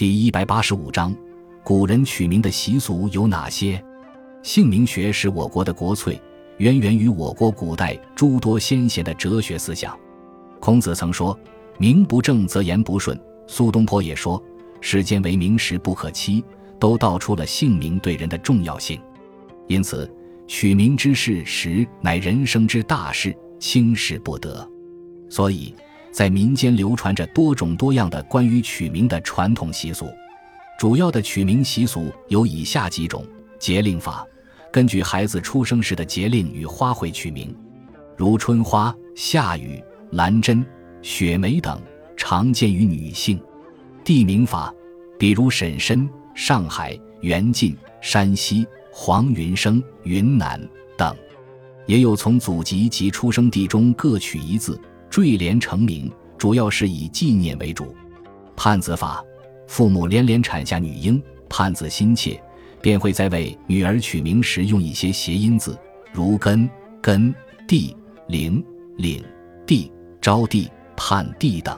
第一百八十五章，古人取名的习俗有哪些？姓名学是我国的国粹，渊源于我国古代诸多先贤的哲学思想。孔子曾说：“名不正则言不顺。”苏东坡也说：“世间为名实不可欺。”都道出了姓名对人的重要性。因此，取名之事实乃人生之大事，轻视不得。所以。在民间流传着多种多样的关于取名的传统习俗，主要的取名习俗有以下几种：节令法，根据孩子出生时的节令与花卉取名，如春花、夏雨、兰针、雪梅等，常见于女性；地名法，比如婶参、上海、缘晋、山西、黄云生、云南等，也有从祖籍及出生地中各取一字。坠帘成名，主要是以纪念为主。盼子法，父母连连产下女婴，盼子心切，便会在为女儿取名时用一些谐音字，如根、根、地、灵、领、地、招地、盼地等。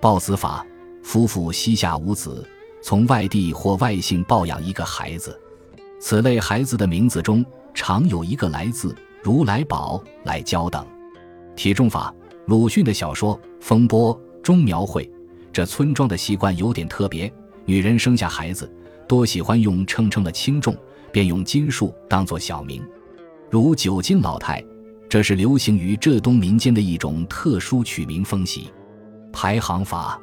抱子法，夫妇膝下无子，从外地或外姓抱养一个孩子，此类孩子的名字中常有一个“来”字，如来宝、来娇等。体重法。鲁迅的小说《风波》中描绘，这村庄的习惯有点特别：女人生下孩子，多喜欢用称称的轻重，便用斤数当作小名，如九斤老太。这是流行于浙东民间的一种特殊取名风习。排行法，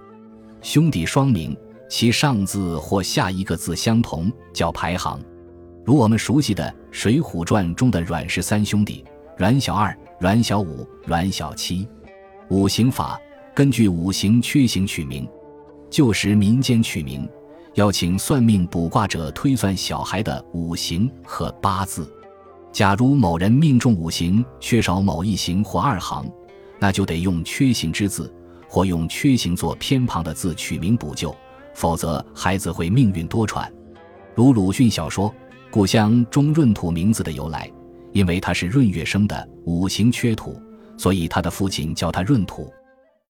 兄弟双名，其上字或下一个字相同，叫排行。如我们熟悉的《水浒传》中的阮氏三兄弟：阮小二、阮小五、阮小七。五行法根据五行缺行取名，旧时民间取名要请算命卜卦者推算小孩的五行和八字。假如某人命中五行缺少某一行或二行，那就得用缺行之字或用缺行做偏旁的字取名补救，否则孩子会命运多舛。如鲁迅小说《故乡中闰土》名字的由来，因为他是闰月生的，五行缺土。所以他的父亲叫他闰土。